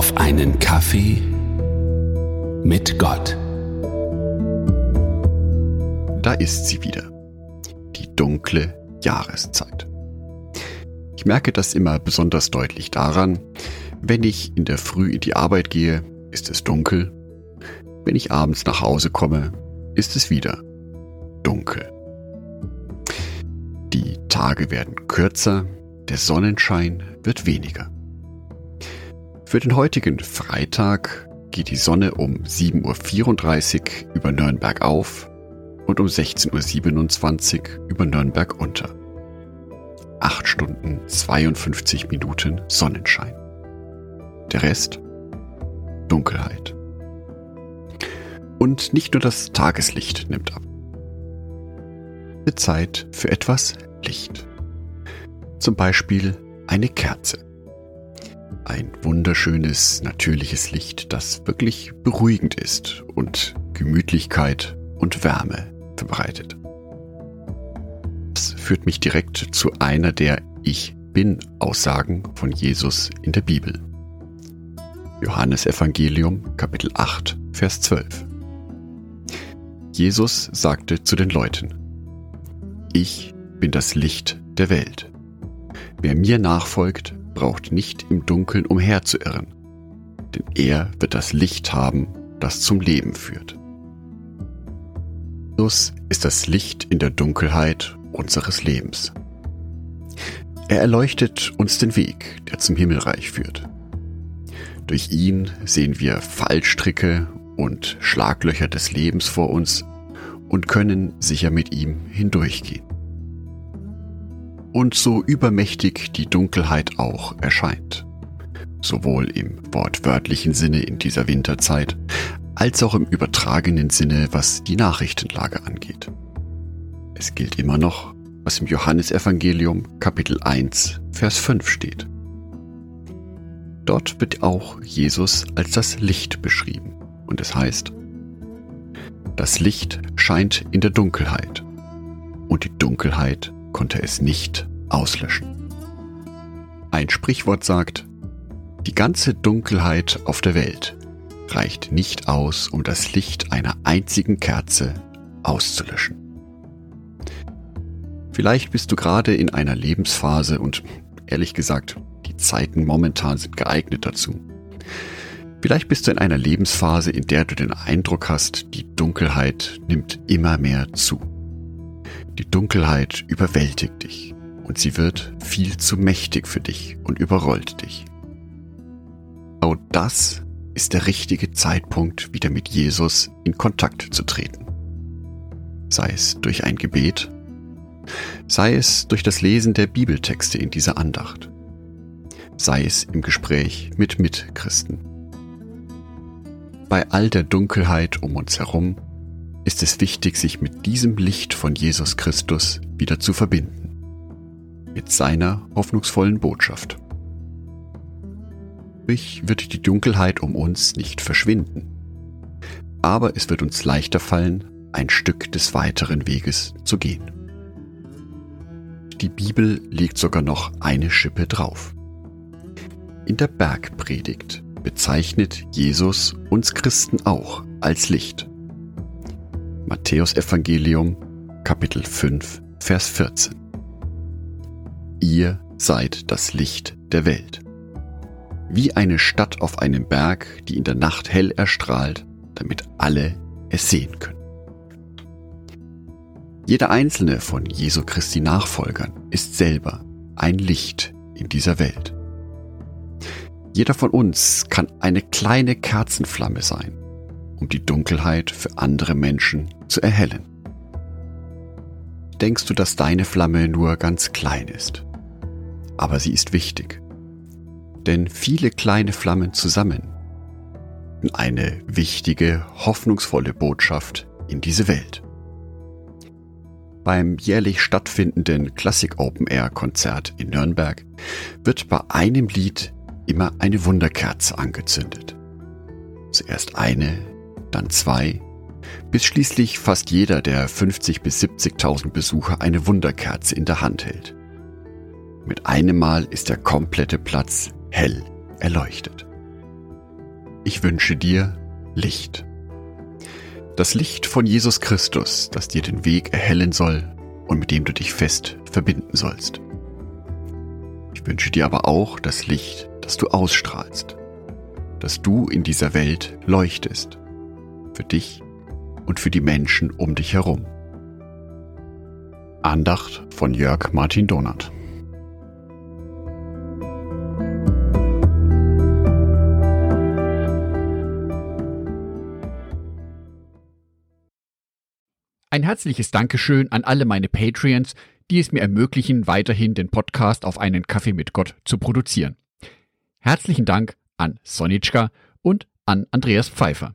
auf einen Kaffee mit Gott. Da ist sie wieder, die dunkle Jahreszeit. Ich merke das immer besonders deutlich daran, wenn ich in der Früh in die Arbeit gehe, ist es dunkel. Wenn ich abends nach Hause komme, ist es wieder dunkel. Die Tage werden kürzer, der Sonnenschein wird weniger. Für den heutigen Freitag geht die Sonne um 7.34 Uhr über Nürnberg auf und um 16.27 Uhr über Nürnberg unter. 8 Stunden 52 Minuten Sonnenschein. Der Rest Dunkelheit. Und nicht nur das Tageslicht nimmt ab. Zeit für etwas Licht. Zum Beispiel eine Kerze. Ein wunderschönes, natürliches Licht, das wirklich beruhigend ist und Gemütlichkeit und Wärme verbreitet. Das führt mich direkt zu einer der Ich bin Aussagen von Jesus in der Bibel. Johannes Evangelium Kapitel 8 Vers 12. Jesus sagte zu den Leuten, Ich bin das Licht der Welt. Wer mir nachfolgt, braucht nicht im Dunkeln umherzuirren, denn er wird das Licht haben, das zum Leben führt. Jesus ist das Licht in der Dunkelheit unseres Lebens. Er erleuchtet uns den Weg, der zum Himmelreich führt. Durch ihn sehen wir Fallstricke und Schlaglöcher des Lebens vor uns und können sicher mit ihm hindurchgehen und so übermächtig die Dunkelheit auch erscheint. Sowohl im wortwörtlichen Sinne in dieser Winterzeit, als auch im übertragenen Sinne, was die Nachrichtenlage angeht. Es gilt immer noch, was im Johannesevangelium Kapitel 1, Vers 5 steht. Dort wird auch Jesus als das Licht beschrieben und es heißt, das Licht scheint in der Dunkelheit und die Dunkelheit konnte es nicht auslöschen. Ein Sprichwort sagt, die ganze Dunkelheit auf der Welt reicht nicht aus, um das Licht einer einzigen Kerze auszulöschen. Vielleicht bist du gerade in einer Lebensphase und ehrlich gesagt, die Zeiten momentan sind geeignet dazu. Vielleicht bist du in einer Lebensphase, in der du den Eindruck hast, die Dunkelheit nimmt immer mehr zu. Die Dunkelheit überwältigt dich und sie wird viel zu mächtig für dich und überrollt dich. Genau das ist der richtige Zeitpunkt, wieder mit Jesus in Kontakt zu treten. Sei es durch ein Gebet, sei es durch das Lesen der Bibeltexte in dieser Andacht, sei es im Gespräch mit Mitchristen. Bei all der Dunkelheit um uns herum ist es wichtig, sich mit diesem Licht von Jesus Christus wieder zu verbinden. Mit seiner hoffnungsvollen Botschaft. Dadurch wird die Dunkelheit um uns nicht verschwinden. Aber es wird uns leichter fallen, ein Stück des weiteren Weges zu gehen. Die Bibel legt sogar noch eine Schippe drauf. In der Bergpredigt bezeichnet Jesus uns Christen auch als Licht. Matthäus Evangelium Kapitel 5 Vers 14 Ihr seid das Licht der Welt. Wie eine Stadt auf einem Berg, die in der Nacht hell erstrahlt, damit alle es sehen können. Jeder einzelne von Jesu Christi Nachfolgern ist selber ein Licht in dieser Welt. Jeder von uns kann eine kleine Kerzenflamme sein, um die Dunkelheit für andere Menschen zu erhellen. Denkst du, dass deine Flamme nur ganz klein ist? Aber sie ist wichtig. Denn viele kleine Flammen zusammen eine wichtige, hoffnungsvolle Botschaft in diese Welt. Beim jährlich stattfindenden Classic Open Air Konzert in Nürnberg wird bei einem Lied immer eine Wunderkerze angezündet. Zuerst eine, dann zwei, bis schließlich fast jeder der 50 bis 70.000 Besucher eine Wunderkerze in der Hand hält. Mit einem Mal ist der komplette Platz hell erleuchtet. Ich wünsche dir Licht. Das Licht von Jesus Christus, das dir den Weg erhellen soll und mit dem du dich fest verbinden sollst. Ich wünsche dir aber auch das Licht, das du ausstrahlst, dass du in dieser Welt leuchtest, für dich und für die Menschen um dich herum. Andacht von Jörg Martin Donat. Ein herzliches Dankeschön an alle meine Patreons, die es mir ermöglichen, weiterhin den Podcast auf einen Kaffee mit Gott zu produzieren. Herzlichen Dank an Sonitschka und an Andreas Pfeiffer.